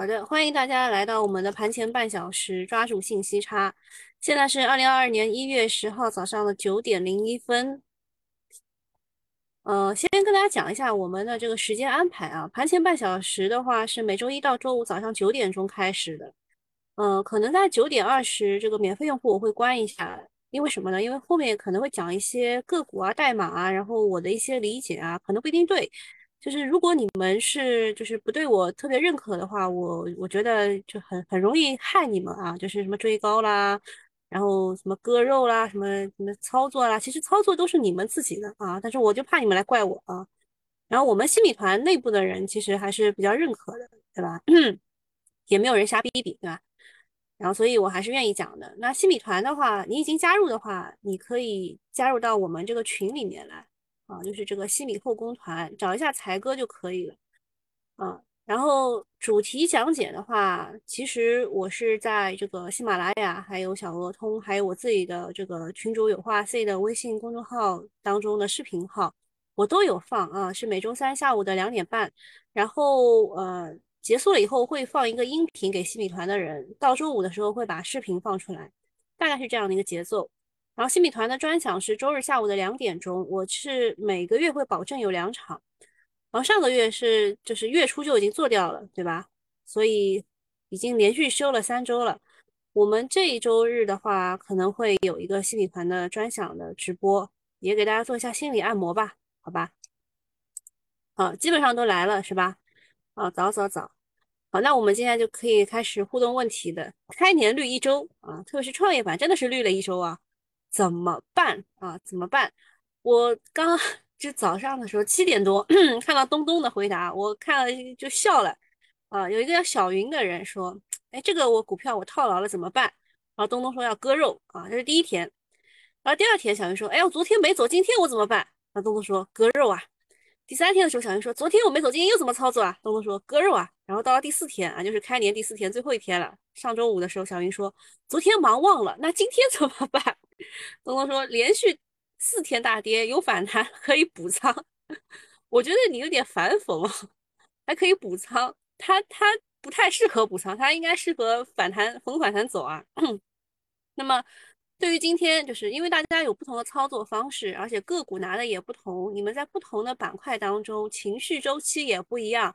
好的，欢迎大家来到我们的盘前半小时，抓住信息差。现在是二零二二年一月十号早上的九点零一分。呃，先跟大家讲一下我们的这个时间安排啊。盘前半小时的话是每周一到周五早上九点钟开始的。嗯，可能在九点二十这个免费用户我会关一下，因为什么呢？因为后面可能会讲一些个股啊、代码啊，然后我的一些理解啊，可能不一定对。就是如果你们是就是不对我特别认可的话，我我觉得就很很容易害你们啊，就是什么追高啦，然后什么割肉啦，什么什么操作啦，其实操作都是你们自己的啊，但是我就怕你们来怪我啊。然后我们新米团内部的人其实还是比较认可的，对吧？也没有人瞎逼逼，对吧？然后所以我还是愿意讲的。那新米团的话，你已经加入的话，你可以加入到我们这个群里面来。啊，就是这个西米后宫团，找一下才哥就可以了。啊，然后主题讲解的话，其实我是在这个喜马拉雅、还有小鹅通、还有我自己的这个群主有话 C 的微信公众号当中的视频号，我都有放啊。是每周三下午的两点半，然后呃结束了以后会放一个音频给西米团的人，到周五的时候会把视频放出来，大概是这样的一个节奏。然后新米团的专享是周日下午的两点钟，我是每个月会保证有两场。然后上个月是就是月初就已经做掉了，对吧？所以已经连续休了三周了。我们这一周日的话，可能会有一个新米团的专享的直播，也给大家做一下心理按摩吧，好吧？好，基本上都来了是吧？啊，早早早。好，那我们接下来就可以开始互动问题的。开年绿一周啊，特别是创业板真的是绿了一周啊。怎么办啊？怎么办？我刚就早上的时候七点多看到东东的回答，我看了就笑了啊。有一个叫小云的人说：“哎，这个我股票我套牢了怎么办？”然后东东说要割肉啊，这是第一天。然后第二天小云说：“哎，我昨天没走，今天我怎么办？”然后东东说：“割肉啊。”第三天的时候，小云说：“昨天我没走，今天又怎么操作啊？”东东说：“割肉啊。”然后到了第四天啊，就是开年第四天最后一天了。上周五的时候，小云说：“昨天忙忘了，那今天怎么办？”东东说：“连续四天大跌，有反弹 可以补仓。”我觉得你有点反讽，还可以补仓，他他不太适合补仓，他应该适合反弹逢反弹走啊。那么对于今天，就是因为大家有不同的操作方式，而且个股拿的也不同，你们在不同的板块当中情绪周期也不一样。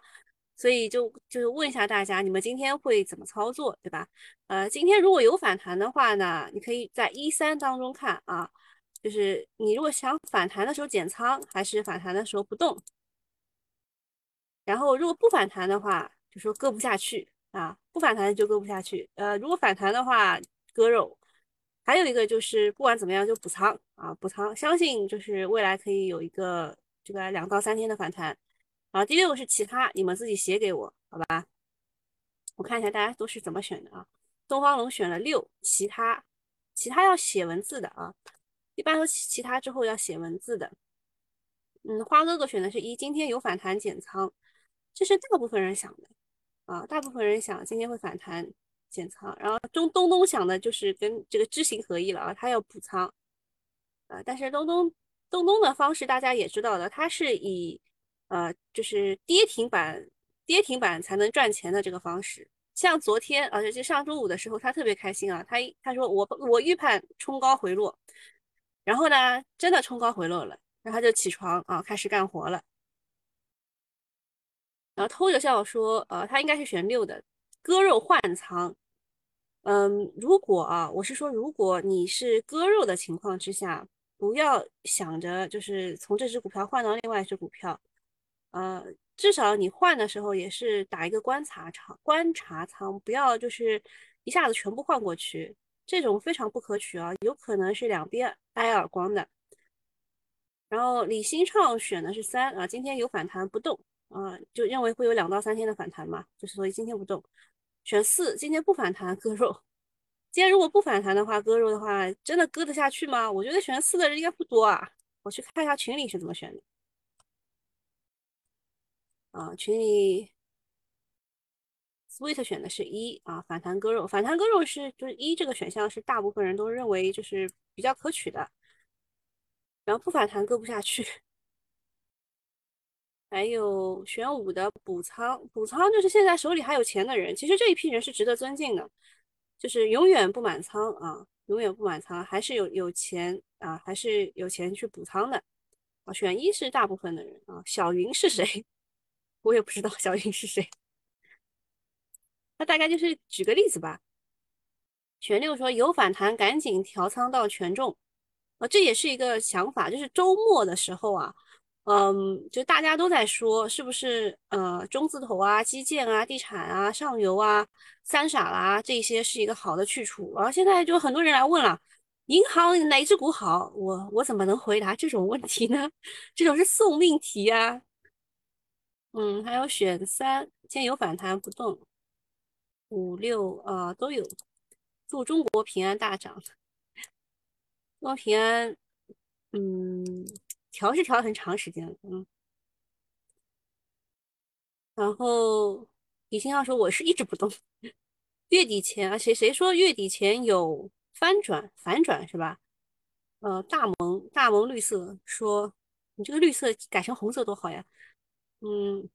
所以就就是问一下大家，你们今天会怎么操作，对吧？呃，今天如果有反弹的话呢，你可以在一三当中看啊，就是你如果想反弹的时候减仓，还是反弹的时候不动。然后如果不反弹的话，就说割不下去啊，不反弹就割不下去。呃，如果反弹的话，割肉。还有一个就是不管怎么样就补仓啊，补仓，相信就是未来可以有一个这个两到三天的反弹。啊，第六个是其他，你们自己写给我，好吧？我看一下大家都是怎么选的啊。东方龙选了六，其他，其他要写文字的啊，一般都其他之后要写文字的。嗯，花哥哥选的是一，今天有反弹减仓，这是大部分人想的啊，大部分人想今天会反弹减仓，然后中东东想的就是跟这个知行合一了啊，他要补仓啊，但是东东东东的方式大家也知道的，他是以。呃，就是跌停板，跌停板才能赚钱的这个方式。像昨天，而且就上周五的时候，他特别开心啊，他他说我我预判冲高回落，然后呢，真的冲高回落了，然后他就起床啊，开始干活了。然后偷着笑说，呃，他应该是选六的，割肉换仓。嗯，如果啊，我是说，如果你是割肉的情况之下，不要想着就是从这只股票换到另外一只股票。呃，至少你换的时候也是打一个观察仓，观察仓，不要就是一下子全部换过去，这种非常不可取啊，有可能是两边挨耳光的。然后李新畅选的是三啊，今天有反弹不动啊，就认为会有两到三天的反弹嘛，就是所以今天不动。选四，今天不反弹割肉，今天如果不反弹的话，割肉的话，真的割得下去吗？我觉得选四的人应该不多啊，我去看一下群里是怎么选的。啊，群里 sweet 选的是一啊，反弹割肉，反弹割肉是就是一这个选项是大部分人都认为就是比较可取的，然后不反弹割不下去。还有选五的补仓，补仓就是现在手里还有钱的人，其实这一批人是值得尊敬的，就是永远不满仓啊，永远不满仓，还是有有钱啊，还是有钱去补仓的啊。选一是大部分的人啊，小云是谁？我也不知道小云是谁。那大概就是举个例子吧。全六说有反弹，赶紧调仓到权重啊，这也是一个想法，就是周末的时候啊。嗯，就大家都在说，是不是呃中字头啊、基建啊、地产啊、上游啊、三傻啦这些是一个好的去处？然后现在就很多人来问了，银行哪只股好？我我怎么能回答这种问题呢？这种是送命题啊。嗯，还有选三，今天有反弹不动，五六啊都有。祝中国平安大涨，中国平安，嗯。调是调很长时间了，嗯，然后李欣要说我是一直不动，月底前啊，谁谁说月底前有翻转反转是吧？呃，大萌大萌绿色说你这个绿色改成红色多好呀，嗯，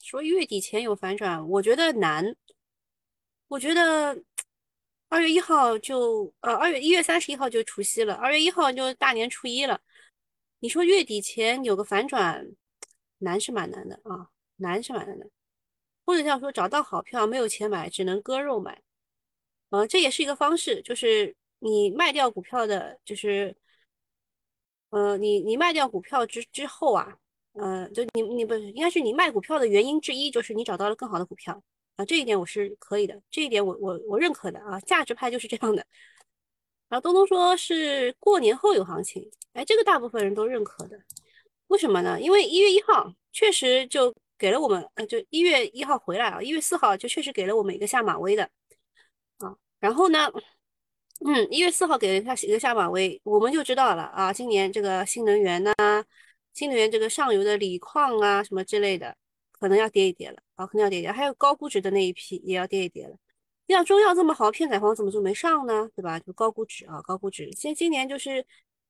说月底前有反转，我觉得难，我觉得 二月一号就呃二月一月三十一号就除夕了，二月一号就大年初一了。你说月底前有个反转，难是蛮难的啊，难是蛮难的。或者像说找到好票没有钱买，只能割肉买，呃，这也是一个方式，就是你卖掉股票的，就是，呃，你你卖掉股票之之后啊，呃，就你你不应该是你卖股票的原因之一，就是你找到了更好的股票啊，这一点我是可以的，这一点我我我认可的啊，价值派就是这样的。然后东东说是过年后有行情，哎，这个大部分人都认可的，为什么呢？因为一月一号确实就给了我们，呃，就一月一号回来啊，一月四号就确实给了我们一个下马威的，啊，然后呢，嗯，一月四号给了他一个下马威，我们就知道了啊，今年这个新能源呐，新能源这个上游的锂矿啊什么之类的，可能要跌一跌了，啊，可能要跌一跌，还有高估值的那一批也要跌一跌了。要中药这么好，片仔癀怎么就没上呢？对吧？就高估值啊，高估值。现今年就是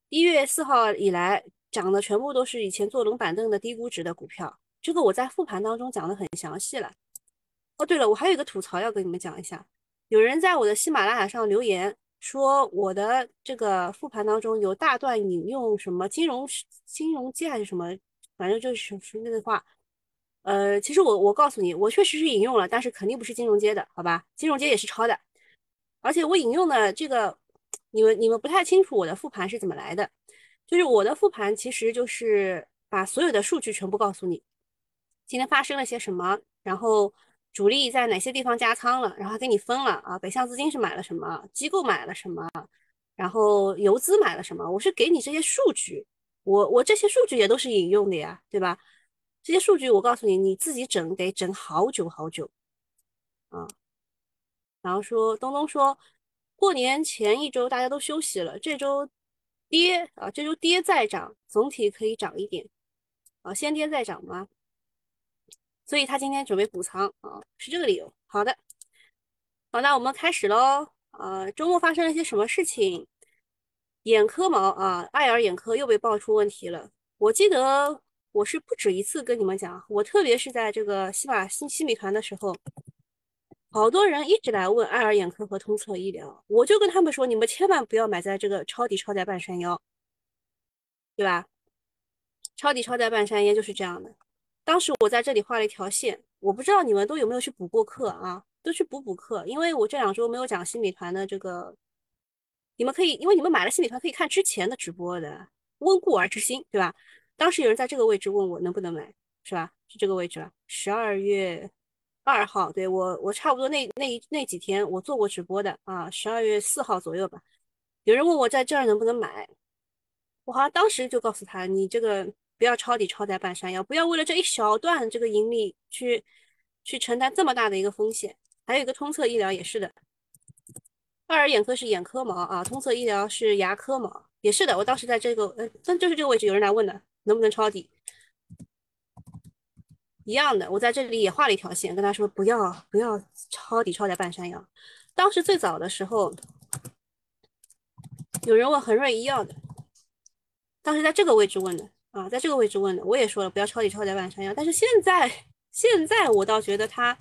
一月四号以来涨的全部都是以前坐冷板凳的低估值的股票，这个我在复盘当中讲的很详细了。哦，对了，我还有一个吐槽要跟你们讲一下，有人在我的喜马拉雅上留言说我的这个复盘当中有大段引用什么金融金融界还是什么，反正就是说那个话。呃，其实我我告诉你，我确实是引用了，但是肯定不是金融街的，好吧？金融街也是抄的，而且我引用的这个，你们你们不太清楚我的复盘是怎么来的，就是我的复盘其实就是把所有的数据全部告诉你，今天发生了些什么，然后主力在哪些地方加仓了，然后给你分了啊，北向资金是买了什么，机构买了什么，然后游资买了什么，我是给你这些数据，我我这些数据也都是引用的呀，对吧？这些数据我告诉你，你自己整得整好久好久，啊，然后说东东说，过年前一周大家都休息了，这周跌啊，这周跌再涨，总体可以涨一点，啊，先跌再涨吗？所以他今天准备补仓啊，是这个理由。好的，好，那我们开始喽。啊，周末发生了些什么事情？眼科毛啊，爱尔眼科又被爆出问题了。我记得。我是不止一次跟你们讲，我特别是在这个西马新西米团的时候，好多人一直来问爱尔眼科和通策医疗，我就跟他们说，你们千万不要买在这个抄底抄在半山腰，对吧？抄底抄在半山腰就是这样的。当时我在这里画了一条线，我不知道你们都有没有去补过课啊？都去补补课，因为我这两周没有讲新美团的这个，你们可以，因为你们买了新美团可以看之前的直播的，温故而知新，对吧？当时有人在这个位置问我能不能买，是吧？是这个位置了。十二月二号，对我，我差不多那那那几天我做过直播的啊。十二月四号左右吧，有人问我在这儿能不能买，我好像当时就告诉他，你这个不要抄底抄在半山腰，不要为了这一小段这个盈利去去承担这么大的一个风险。还有一个通策医疗也是的，爱尔眼科是眼科毛啊，通策医疗是牙科毛，也是的。我当时在这个，呃，但就是这个位置有人来问的。能不能抄底？一样的，我在这里也画了一条线，跟他说不要不要抄底抄在半山腰。当时最早的时候，有人问恒瑞医药的，当时在这个位置问的啊，在这个位置问的，我也说了不要抄底抄在万山药，但是现在现在我倒觉得它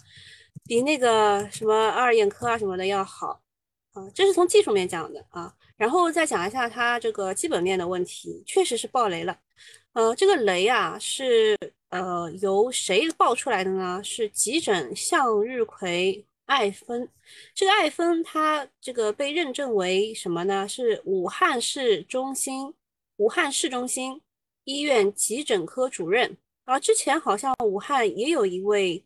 比那个什么二眼科啊什么的要好啊，这是从技术面讲的啊，然后再讲一下它这个基本面的问题，确实是爆雷了，呃，这个雷啊是呃由谁爆出来的呢？是急诊向日葵。爱芬，这个爱芬它这个被认证为什么呢？是武汉市中心，武汉市中心医院急诊科主任。啊，之前好像武汉也有一位，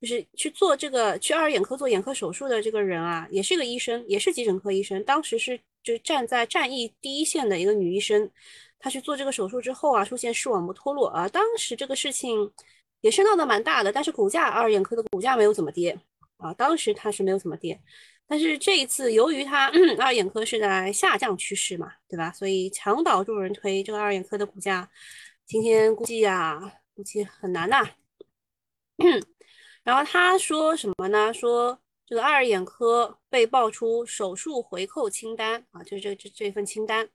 就是去做这个去二眼科做眼科手术的这个人啊，也是一个医生，也是急诊科医生。当时是就站在战役第一线的一个女医生，她去做这个手术之后啊，出现视网膜脱落啊，当时这个事情也是闹得蛮大的，但是股价二眼科的股价没有怎么跌。啊，当时它是没有怎么跌，但是这一次由于它二眼科是在下降趋势嘛，对吧？所以墙倒众人推，这个二眼科的股价今天估计啊，估计很难呐。然后他说什么呢？说这个二眼科被爆出手术回扣清单啊，就是这这这份清单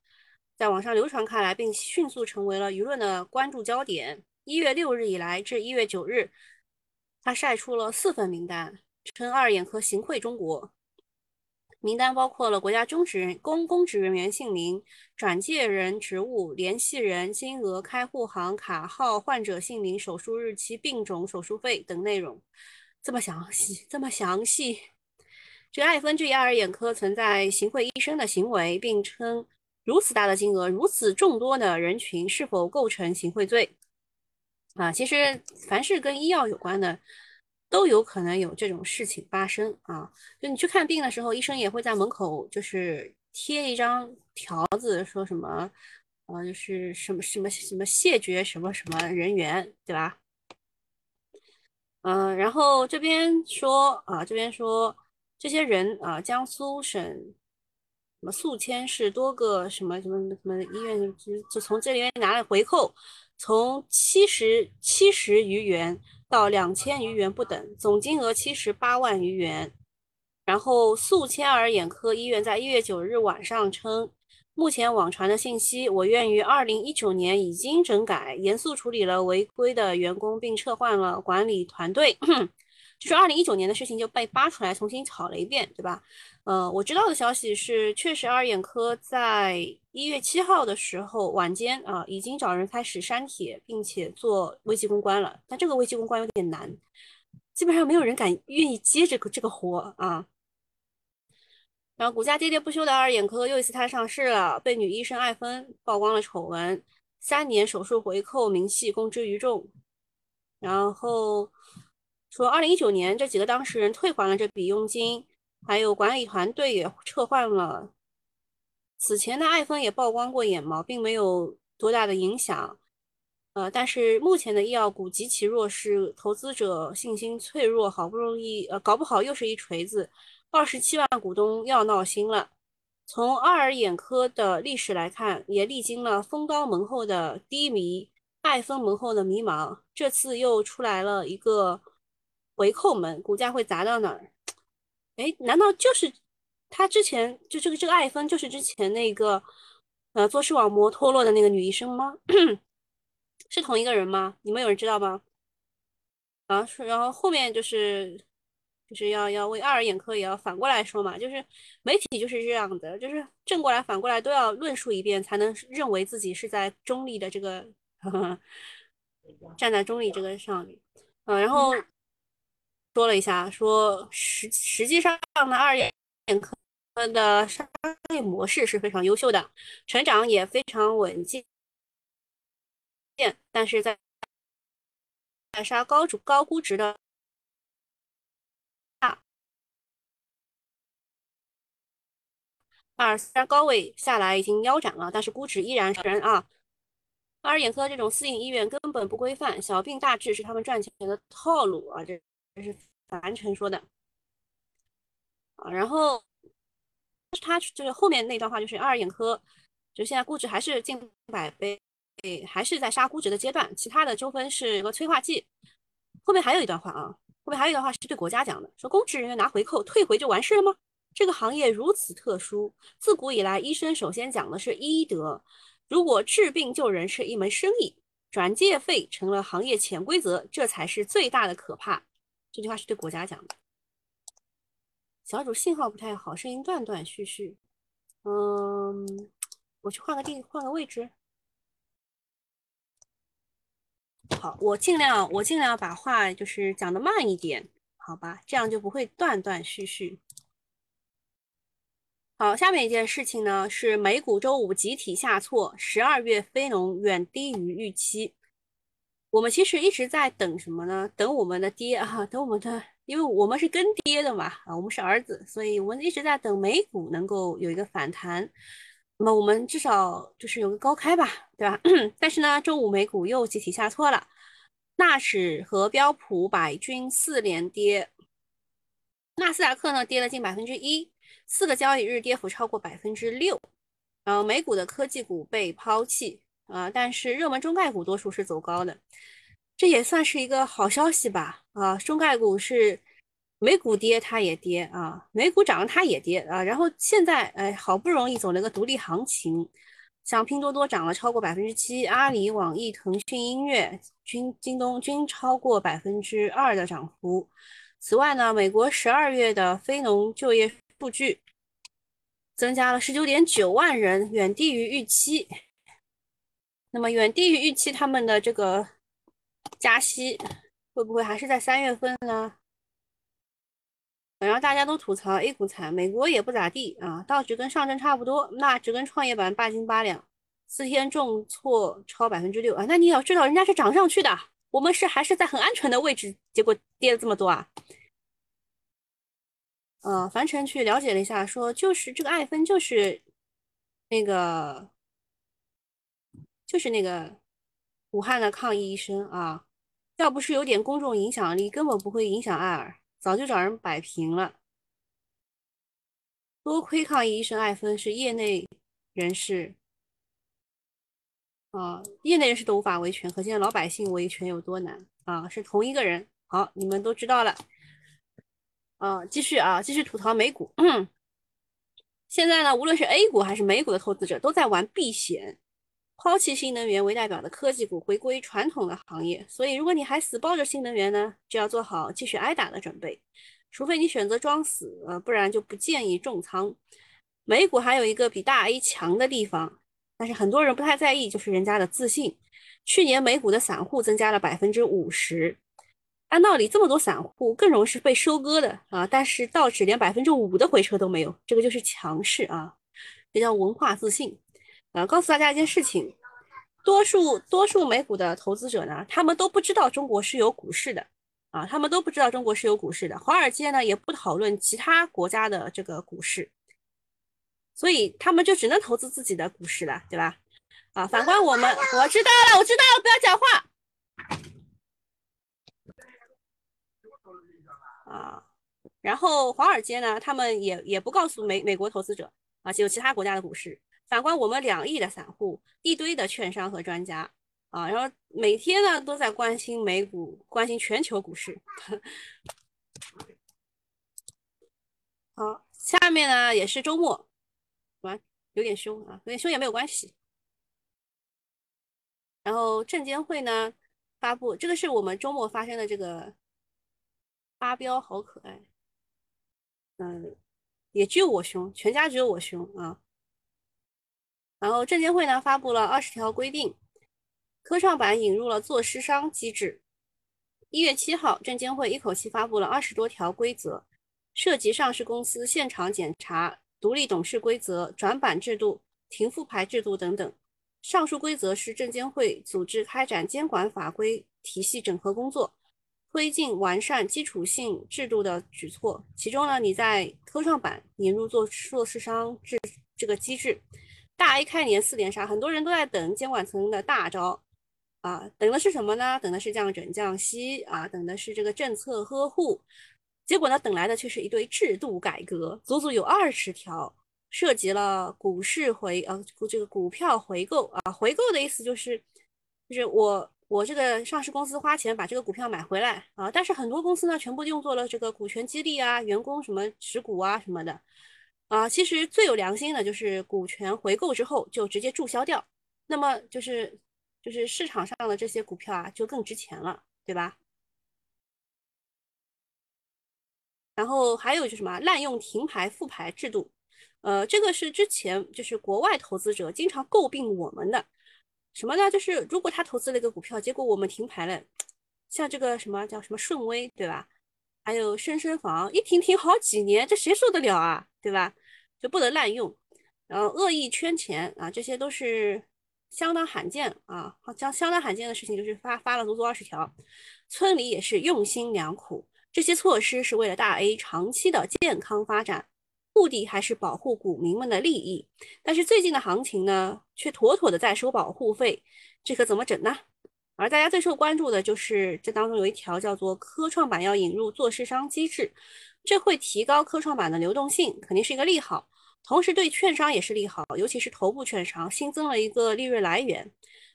在网上流传开来，并迅速成为了舆论的关注焦点。一月六日以来至一月九日，他晒出了四份名单。称二眼科行贿中国，名单包括了国家中职人公公职人员姓名、转介人职务、联系人、金额、开户行、卡号、患者姓名、手术日期、病种、手术费等内容，这么详细，这么详细。这个爱芬质疑二眼科存在行贿医生的行为，并称如此大的金额、如此众多的人群是否构成行贿罪？啊，其实凡是跟医药有关的。都有可能有这种事情发生啊！就你去看病的时候，医生也会在门口就是贴一张条子，说什么，呃，就是什么什么什么谢绝什么什么人员，对吧？嗯，然后这边说啊，这边说这些人啊，江苏省什么宿迁市多个什么什么什么医院就就从这里面拿了回扣，从七十七十余元。到两千余元不等，总金额七十八万余元。然后，宿迁儿眼科医院在一月九日晚上称，目前网传的信息，我院于二零一九年已经整改，严肃处理了违规的员工，并撤换了管理团队。就是二零一九年的事情就被扒出来，重新炒了一遍，对吧？呃，我知道的消息是，确实二眼科在一月七号的时候晚间啊，已经找人开始删帖，并且做危机公关了。但这个危机公关有点难，基本上没有人敢愿意接这个这个活啊。然后股价跌跌不休的二眼科又一次摊上市了，被女医生艾芬曝光了丑闻，三年手术回扣明细公之于众。然后说二零一九年这几个当事人退还了这笔佣金。还有管理团队也撤换了。此前的爱芬也曝光过眼毛，并没有多大的影响。呃，但是目前的医药股极其弱势，投资者信心脆弱，好不容易呃，搞不好又是一锤子。二十七万股东要闹心了。从爱尔眼科的历史来看，也历经了风高门后的低迷，爱芬门后的迷茫。这次又出来了一个回扣门，股价会砸到哪儿？哎，难道就是他之前就这个这个爱芬就是之前那个呃做视网膜脱落的那个女医生吗？是同一个人吗？你们有人知道吗？啊，是，然后后面就是就是要要为爱尔眼科也要反过来说嘛，就是媒体就是这样的，就是正过来反过来都要论述一遍，才能认为自己是在中立的这个 站在中立这个上面，嗯，然后。说了一下，说实实际上呢，二眼科的商业模式是非常优秀的，成长也非常稳健，但是在在杀高主高估值的大二三高位下来已经腰斩了，但是估值依然人啊。二眼科这种私营医院根本不规范，小病大治是他们赚钱的套路啊！这这是。樊晨说的啊，然后他就是后面那段话，就是二眼科，就现在估值还是近百倍，还是在杀估值的阶段。其他的纠纷是一个催化剂。后面还有一段话啊，后面还有一段话是对国家讲的，说公职人员拿回扣退回就完事了吗？这个行业如此特殊，自古以来医生首先讲的是医德，如果治病救人是一门生意，转介费成了行业潜规则，这才是最大的可怕。这句话是对国家讲的。小主信号不太好，声音断断续续。嗯，我去换个地，换个位置。好，我尽量，我尽量把话就是讲的慢一点，好吧？这样就不会断断续续。好，下面一件事情呢是美股周五集体下挫，十二月非农远低于预期。我们其实一直在等什么呢？等我们的爹啊，等我们的，因为我们是跟爹的嘛啊，我们是儿子，所以我们一直在等美股能够有一个反弹。那么我们至少就是有个高开吧，对吧？但是呢，周五美股又集体下挫了，纳指和标普百均四连跌，纳斯达克呢跌了近百分之一。四个交易日跌幅超过百分之六，呃，美股的科技股被抛弃啊，但是热门中概股多数是走高的，这也算是一个好消息吧啊，中概股是美股跌它也跌啊，美股涨它也跌啊，然后现在哎好不容易走了个独立行情，像拼多多涨了超过百分之七，阿里、网易、腾讯音乐、均京东均超过百分之二的涨幅。此外呢，美国十二月的非农就业。数据增加了十九点九万人，远低于预期。那么远低于预期，他们的这个加息会不会还是在三月份呢？然后大家都吐槽 A 股惨，美国也不咋地啊，道指跟上证差不多，纳指跟创业板八斤八两，四天重挫超百分之六啊。那你要知道，人家是涨上去的，我们是还是在很安全的位置，结果跌了这么多啊。呃，樊晨去了解了一下，说就是这个爱芬就是那个就是那个武汉的抗疫医生啊，要不是有点公众影响力，根本不会影响艾尔，早就找人摆平了。多亏抗议医生艾芬是业内人士啊，业内人士都无法维权，可见老百姓维权有多难啊！是同一个人，好，你们都知道了。啊，继续啊，继续吐槽美股。现在呢，无论是 A 股还是美股的投资者都在玩避险，抛弃新能源为代表的科技股，回归传统的行业。所以，如果你还死抱着新能源呢，就要做好继续挨打的准备。除非你选择装死，呃，不然就不建议重仓。美股还有一个比大 A 强的地方，但是很多人不太在意，就是人家的自信。去年美股的散户增加了百分之五十。按道理，这么多散户更容易是被收割的啊！但是道指连百分之五的回撤都没有，这个就是强势啊，这叫文化自信啊！告诉大家一件事情，多数多数美股的投资者呢，他们都不知道中国是有股市的啊，他们都不知道中国是有股市的。华尔街呢也不讨论其他国家的这个股市，所以他们就只能投资自己的股市了，对吧？啊，反观我们，我知道了，我知道了，不要讲话。啊，然后华尔街呢，他们也也不告诉美美国投资者啊，只有其他国家的股市。反观我们两亿的散户，一堆的券商和专家啊，然后每天呢都在关心美股，关心全球股市。好，下面呢也是周末，完有点凶啊，有点凶也没有关系。然后证监会呢发布，这个是我们周末发生的这个。阿彪好可爱，嗯，也只有我凶，全家只有我凶啊。然后证监会呢发布了二十条规定，科创板引入了做市商机制。一月七号，证监会一口气发布了二十多条规则，涉及上市公司现场检查、独立董事规则、转板制度、停复牌制度等等。上述规则是证监会组织开展监管法规体系整合工作。推进完善基础性制度的举措，其中呢，你在科创板引入做做市商制这个机制，大 A 开年四连杀，很多人都在等监管层的大招啊，等的是什么呢？等的是降准降息啊，等的是这个政策呵护，结果呢，等来的却是一堆制度改革，足足有二十条，涉及了股市回呃这个股票回购啊，回购的意思就是就是我。我这个上市公司花钱把这个股票买回来啊，但是很多公司呢，全部用作了这个股权激励啊、员工什么持股啊什么的啊。其实最有良心的就是股权回购之后就直接注销掉那么就是就是市场上的这些股票啊，就更值钱了，对吧？然后还有就是什么滥用停牌复牌制度，呃，这个是之前就是国外投资者经常诟病我们的，什么呢？就是如果他投资了一个股票，结果我们停牌了，像这个什么叫什么顺威，对吧？还有深深房，一停停好几年，这谁受得了啊？对吧？就不能滥用，然后恶意圈钱啊，这些都是相当罕见啊，相相当罕见的事情，就是发发了足足二十条，村里也是用心良苦。这些措施是为了大 A 长期的健康发展，目的还是保护股民们的利益。但是最近的行情呢，却妥妥的在收保护费，这可怎么整呢？而大家最受关注的就是这当中有一条叫做科创板要引入做市商机制，这会提高科创板的流动性，肯定是一个利好。同时对券商也是利好，尤其是头部券商新增了一个利润来源。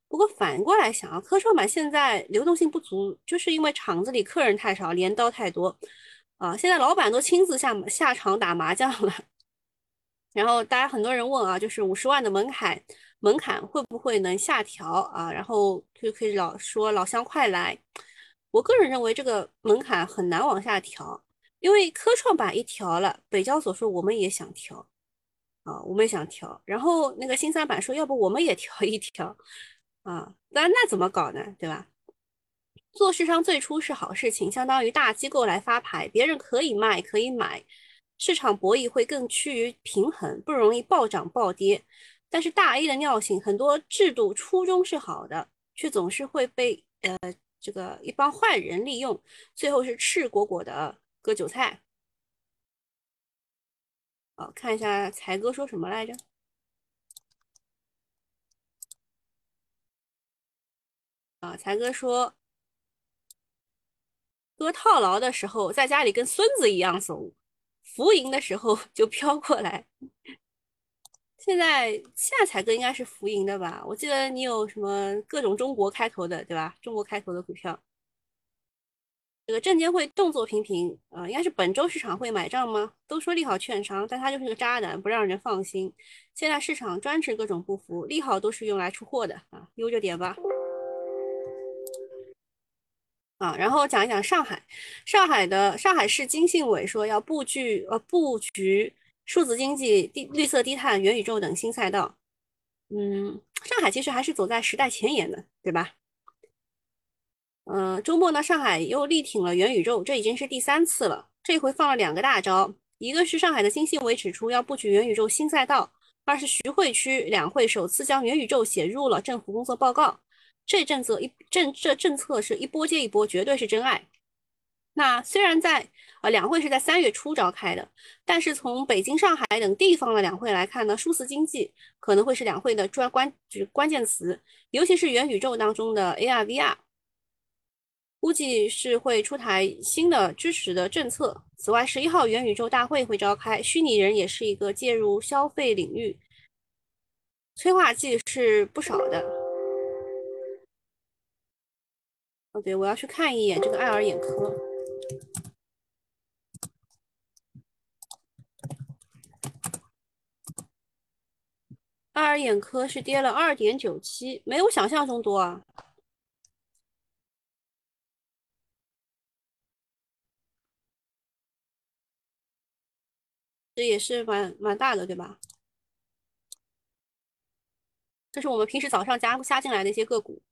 不过反过来想啊，科创板现在流动性不足，就是因为场子里客人太少，镰刀太多啊。现在老板都亲自下下场打麻将了。然后大家很多人问啊，就是五十万的门槛，门槛会不会能下调啊？然后就可以老说老乡快来。我个人认为这个门槛很难往下调，因为科创板一调了，北交所说我们也想调啊，我们也想调。然后那个新三板说，要不我们也调一调。啊，那那怎么搞呢？对吧？做市商最初是好事情，相当于大机构来发牌，别人可以卖可以买，市场博弈会更趋于平衡，不容易暴涨暴跌。但是大 A 的尿性，很多制度初衷是好的，却总是会被呃这个一帮坏人利用，最后是赤果果的割韭菜。好，看一下才哥说什么来着。啊，才哥说，哥套牢的时候在家里跟孙子一样怂，浮盈的时候就飘过来。现在现在才哥应该是浮盈的吧？我记得你有什么各种中国开头的，对吧？中国开头的股票。这个证监会动作频频，啊，应该是本周市场会买账吗？都说利好券商，但他就是个渣男，不让人放心。现在市场专治各种不服，利好都是用来出货的啊，悠着点吧。啊，然后讲一讲上海，上海的上海市经信委说要布局呃布局数字经济、低绿色低碳、元宇宙等新赛道。嗯，上海其实还是走在时代前沿的，对吧？嗯，周末呢，上海又力挺了元宇宙，这已经是第三次了。这回放了两个大招，一个是上海的新信委指出要布局元宇宙新赛道，二是徐汇区两会首次将元宇宙写入了政府工作报告。这政策一政这政策是一波接一波，绝对是真爱。那虽然在呃两会是在三月初召开的，但是从北京、上海等地方的两会来看呢，数字经济可能会是两会的专关就是关键词，尤其是元宇宙当中的 AR、VR，估计是会出台新的支持的政策。此外，十一号元宇宙大会会召开，虚拟人也是一个介入消费领域，催化剂是不少的。哦，对，我要去看一眼这个爱尔眼科。爱尔眼科是跌了二点九七，没有想象中多啊。这也是蛮蛮大的，对吧？这是我们平时早上加加进来的一些个股。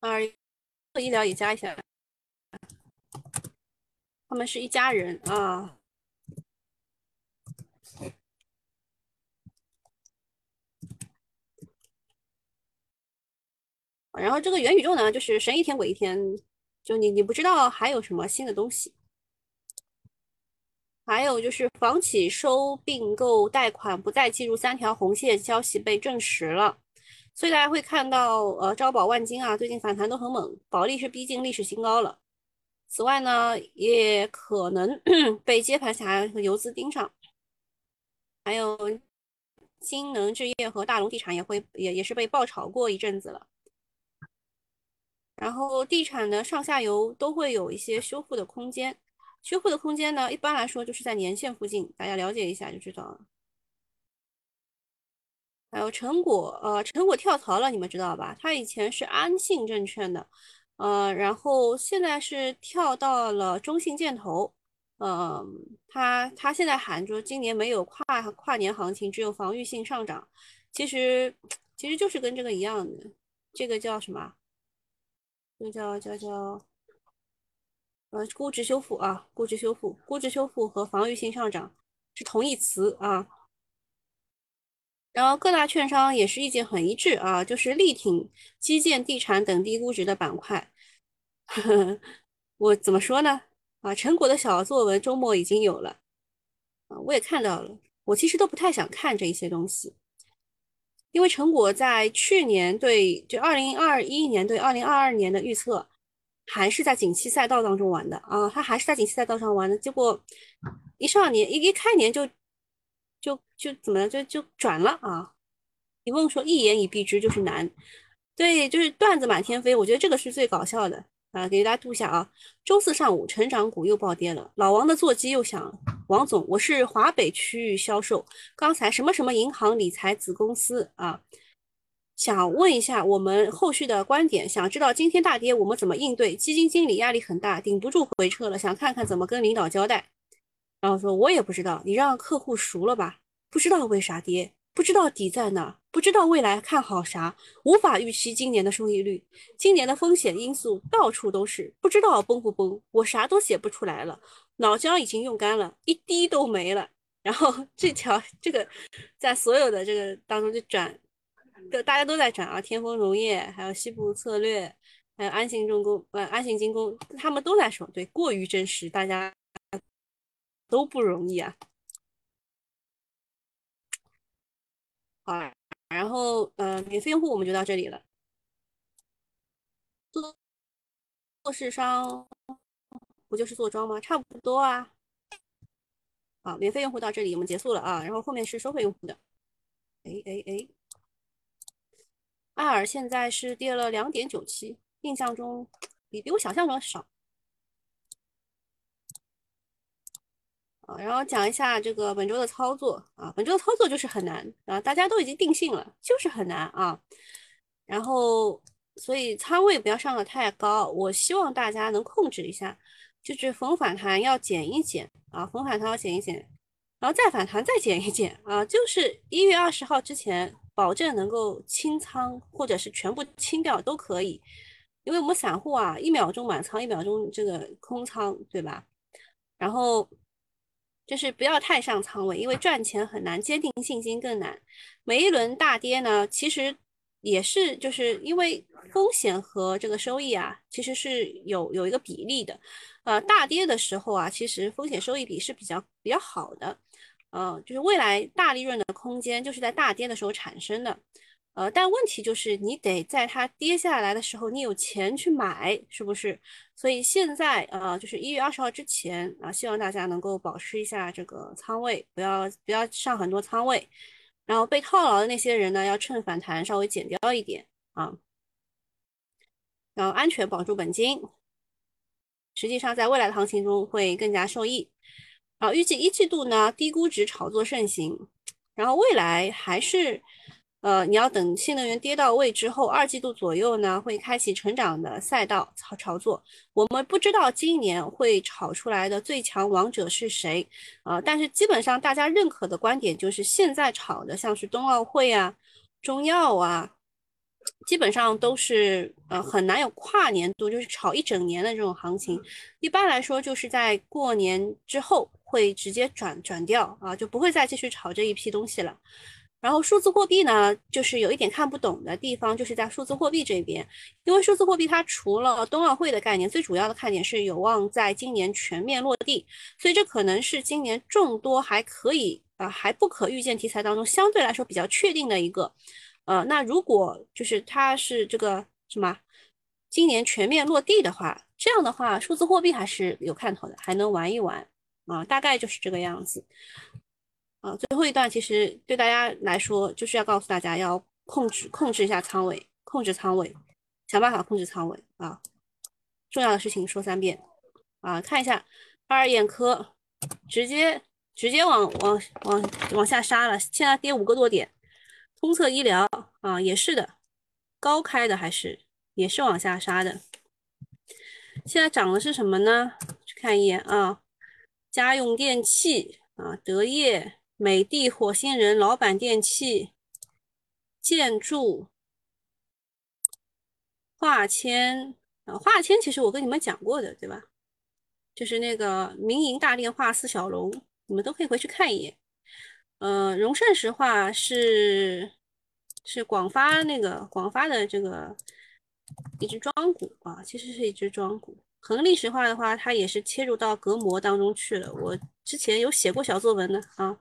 啊，医疗也加一下，他们是一家人啊。然后这个元宇宙呢，就是神一天鬼一天，就你你不知道还有什么新的东西。还有就是房企收并购贷款不再计入三条红线消息被证实了。所以大家会看到，呃，招宝万金啊，最近反弹都很猛，保利是逼近历史新高了。此外呢，也可能 被接盘侠和游资盯上，还有金能置业和大龙地产也会也也是被爆炒过一阵子了。然后地产的上下游都会有一些修复的空间，修复的空间呢，一般来说就是在年线附近，大家了解一下就知道了。还有成果，呃，成果跳槽了，你们知道吧？他以前是安信证券的，呃，然后现在是跳到了中信建投，嗯，他他现在喊着今年没有跨跨年行情，只有防御性上涨，其实其实就是跟这个一样的，这个叫什么？这个叫叫叫，呃，估值修复啊，估值修复，估值修复和防御性上涨是同义词啊。然后各大券商也是意见很一致啊，就是力挺基建、地产等低估值的板块。我怎么说呢？啊，陈果的小作文周末已经有了啊，我也看到了。我其实都不太想看这一些东西，因为陈果在去年对就二零二一年对二零二二年的预测，还是在景气赛道当中玩的啊，他还是在景气赛道上玩的，结果一上年一一开年就。就就怎么就就转了啊？李梦说一言以蔽之就是难，对，就是段子满天飞。我觉得这个是最搞笑的啊，给大家读一下啊。周四上午，成长股又暴跌了，老王的座机又响了。王总，我是华北区域销售，刚才什么什么银行理财子公司啊，想问一下我们后续的观点，想知道今天大跌我们怎么应对？基金经理压力很大，顶不住回撤了，想看看怎么跟领导交代。然后说，我也不知道，你让客户熟了吧？不知道为啥跌，不知道底在哪，不知道未来看好啥，无法预期今年的收益率，今年的风险因素到处都是，不知道崩不崩，我啥都写不出来了，脑浆已经用干了，一滴都没了。然后这条这个在所有的这个当中就转，就大家都在转啊，天风农业，还有西部策略，还有安信重工，呃，安信精工，他们都在说，对，过于真实，大家。都不容易啊！好，然后呃，免费用户我们就到这里了。做做市商不就是做庄吗？差不多啊。好，免费用户到这里我们结束了啊。然后后面是收费用户的。哎哎哎，艾尔现在是跌了两点九七，印象中比比我想象中少。啊，然后讲一下这个本周的操作啊，本周的操作就是很难啊，大家都已经定性了，就是很难啊。然后，所以仓位不要上的太高，我希望大家能控制一下，就是逢反弹要减一减啊，逢反弹要减一减，然后再反弹再减一减啊，就是一月二十号之前保证能够清仓或者是全部清掉都可以，因为我们散户啊，一秒钟满仓，一秒钟这个空仓，对吧？然后。就是不要太上仓位，因为赚钱很难，坚定信心更难。每一轮大跌呢，其实也是就是因为风险和这个收益啊，其实是有有一个比例的。呃，大跌的时候啊，其实风险收益比是比较比较好的。嗯，就是未来大利润的空间就是在大跌的时候产生的。呃，但问题就是你得在它跌下来的时候，你有钱去买，是不是？所以现在呃，就是一月二十号之前啊，希望大家能够保持一下这个仓位，不要不要上很多仓位。然后被套牢的那些人呢，要趁反弹稍微减掉一点啊，然后安全保住本金。实际上，在未来的行情中会更加受益。啊，预计一季度呢，低估值炒作盛行，然后未来还是。呃，你要等新能源跌到位之后，二季度左右呢，会开启成长的赛道炒炒作。我们不知道今年会炒出来的最强王者是谁，呃，但是基本上大家认可的观点就是，现在炒的像是冬奥会啊、中药啊，基本上都是呃很难有跨年度，就是炒一整年的这种行情。一般来说，就是在过年之后会直接转转掉啊，就不会再继续炒这一批东西了。然后数字货币呢，就是有一点看不懂的地方，就是在数字货币这边，因为数字货币它除了冬奥会的概念，最主要的看点是有望在今年全面落地，所以这可能是今年众多还可以啊还不可预见题材当中相对来说比较确定的一个。呃，那如果就是它是这个什么，今年全面落地的话，这样的话数字货币还是有看头的，还能玩一玩啊，大概就是这个样子。啊，最后一段其实对大家来说，就是要告诉大家要控制控制一下仓位，控制仓位，想办法控制仓位啊。重要的事情说三遍啊，看一下二眼科，直接直接往往往往下杀了，现在跌五个多点，通策医疗啊，也是的，高开的还是也是往下杀的。现在涨的是什么呢？去看一眼啊，家用电器啊，德业、美的、火星人、老板电器、建筑、化纤啊，化纤其实我跟你们讲过的，对吧？就是那个民营大炼化四小龙，你们都可以回去看一眼。呃，荣盛石化是是广发那个广发的这个一只庄股啊，其实是一只庄股。恒历史化的话，它也是切入到隔膜当中去了。我之前有写过小作文的啊。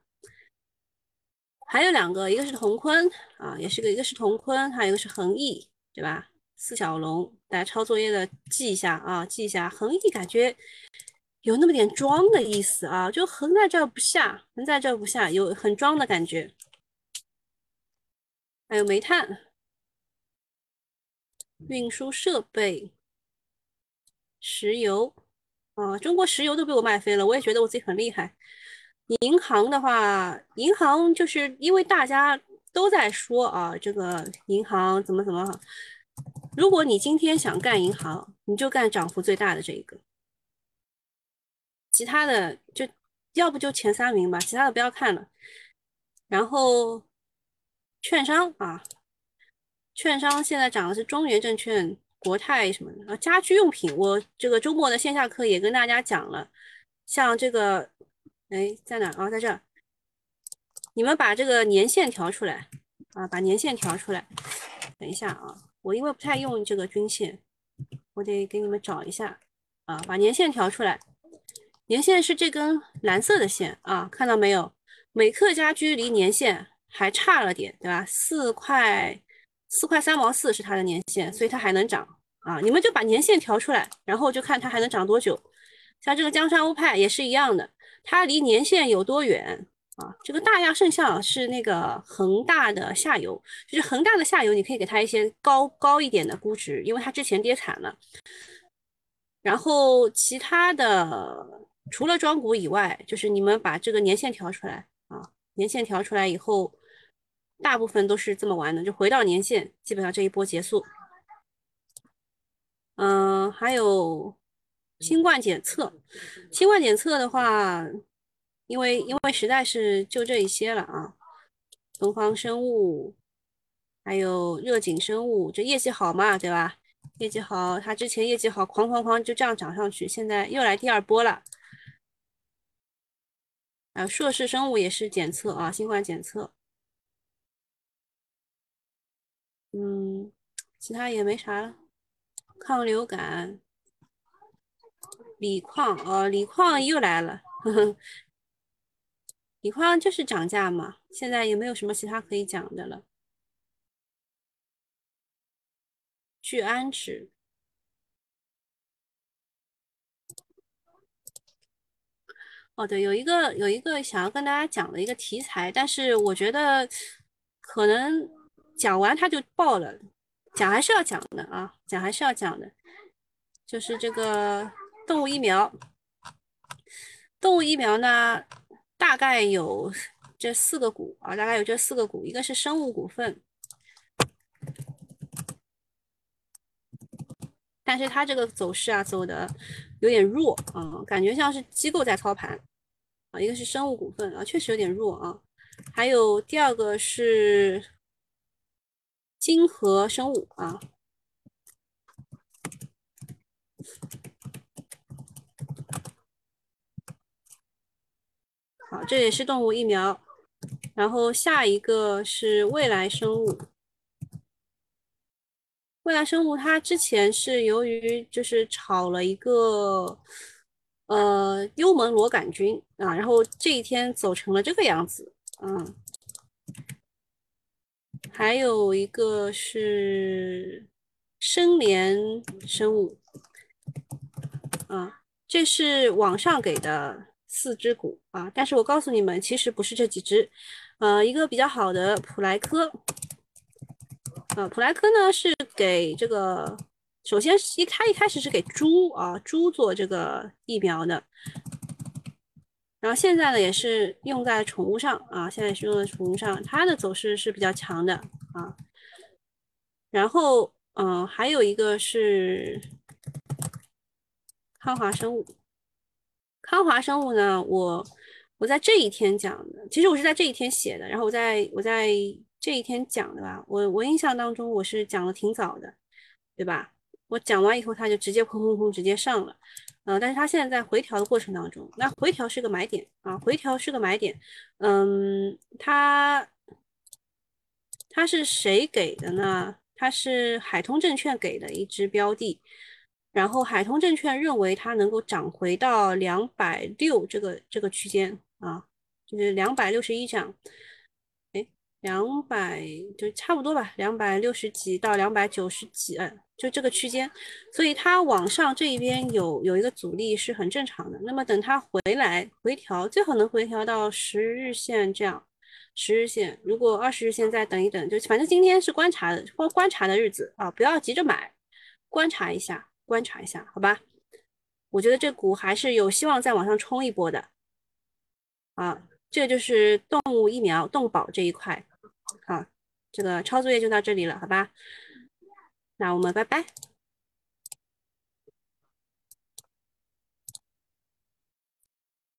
还有两个，一个是同坤啊，也是个，一个是同坤，还有一个是恒毅，对吧？四小龙，大家抄作业的记一下啊，记一下。恒毅感觉。有那么点装的意思啊，就横在这不下，横在这不下，有很装的感觉。还有煤炭、运输设备、石油啊，中国石油都被我卖飞了，我也觉得我自己很厉害。银行的话，银行就是因为大家都在说啊，这个银行怎么怎么好。如果你今天想干银行，你就干涨幅最大的这一个。其他的就要不就前三名吧，其他的不要看了。然后券商啊，券商现在涨的是中原证券、国泰什么的啊。家居用品，我这个周末的线下课也跟大家讲了，像这个，哎，在哪啊？在这儿。你们把这个年线调出来啊，把年线调出来。等一下啊，我因为不太用这个均线，我得给你们找一下啊，把年线调出来。年线是这根蓝色的线啊，看到没有？美克家居离年线还差了点，对吧？四块四块三毛四是它的年限，所以它还能涨啊。你们就把年限调出来，然后就看它还能涨多久。像这个江山欧派也是一样的，它离年限有多远啊？这个大亚圣象是那个恒大的下游，就是恒大的下游，你可以给它一些高高一点的估值，因为它之前跌惨了。然后其他的。除了庄股以外，就是你们把这个年限调出来啊，年限调出来以后，大部分都是这么玩的，就回到年限，基本上这一波结束。嗯，还有新冠检测，新冠检测的话，因为因为实在是就这一些了啊，东方生物，还有热景生物，这业绩好嘛，对吧？业绩好，它之前业绩好，哐哐哐就这样涨上去，现在又来第二波了。啊，硕士生物也是检测啊，新冠检测。嗯，其他也没啥了。抗流感，锂矿哦，锂矿又来了。呵呵，锂矿就是涨价嘛，现在也没有什么其他可以讲的了。聚氨酯。哦，对，有一个有一个想要跟大家讲的一个题材，但是我觉得可能讲完它就爆了，讲还是要讲的啊，讲还是要讲的，就是这个动物疫苗。动物疫苗呢，大概有这四个股啊，大概有这四个股，一个是生物股份，但是它这个走势啊，走的有点弱啊，感觉像是机构在操盘啊。一个是生物股份啊，确实有点弱啊。还有第二个是金河生物啊，好，这也是动物疫苗。然后下一个是未来生物，未来生物它之前是由于就是炒了一个。呃，幽门螺杆菌啊，然后这一天走成了这个样子，嗯，还有一个是生联生物，啊，这是网上给的四只股啊，但是我告诉你们，其实不是这几只，呃，一个比较好的普莱科，啊，普莱科呢是给这个。首先一，开一开始是给猪啊猪做这个疫苗的，然后现在呢也是用在宠物上啊，现在是用在宠物上，它的走势是比较强的啊。然后嗯，还有一个是康华生物，康华生物呢，我我在这一天讲的，其实我是在这一天写的，然后我在我在这一天讲的吧，我我印象当中我是讲的挺早的，对吧？我讲完以后，它就直接砰砰砰直接上了，嗯，但是它现在在回调的过程当中，那回调是个买点啊，回调是个买点，嗯，它它是谁给的呢？它是海通证券给的一只标的，然后海通证券认为它能够涨回到两百六这个这个区间啊，就是两百六十一这样。两百就差不多吧，两百六十几到两百九十几，嗯，就这个区间，所以它往上这一边有有一个阻力是很正常的。那么等它回来回调，最好能回调到十日线这样，十日线，如果二十日线再等一等，就反正今天是观察的观观察的日子啊，不要急着买，观察一下，观察一下，好吧？我觉得这股还是有希望再往上冲一波的，啊，这就是动物疫苗动保这一块。好，这个抄作业就到这里了，好吧？那我们拜拜。